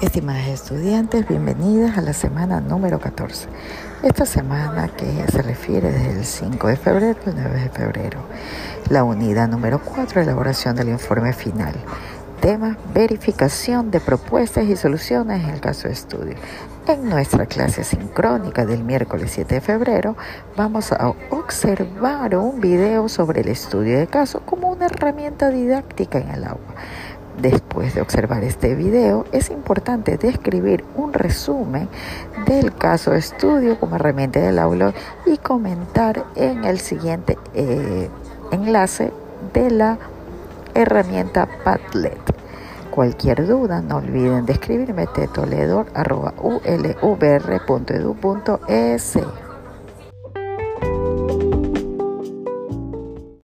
Estimadas estudiantes, bienvenidas a la semana número 14. Esta semana que se refiere desde el 5 de febrero al 9 de febrero. La unidad número 4, elaboración del informe final. Tema, verificación de propuestas y soluciones en el caso de estudio. En nuestra clase sincrónica del miércoles 7 de febrero vamos a observar un video sobre el estudio de caso como una herramienta didáctica en el aula. Después de observar este video, es importante describir un resumen del caso estudio como herramienta del aula y comentar en el siguiente eh, enlace de la herramienta Padlet. Cualquier duda, no olviden de escribirme tetoledor.ulvr.edu.es.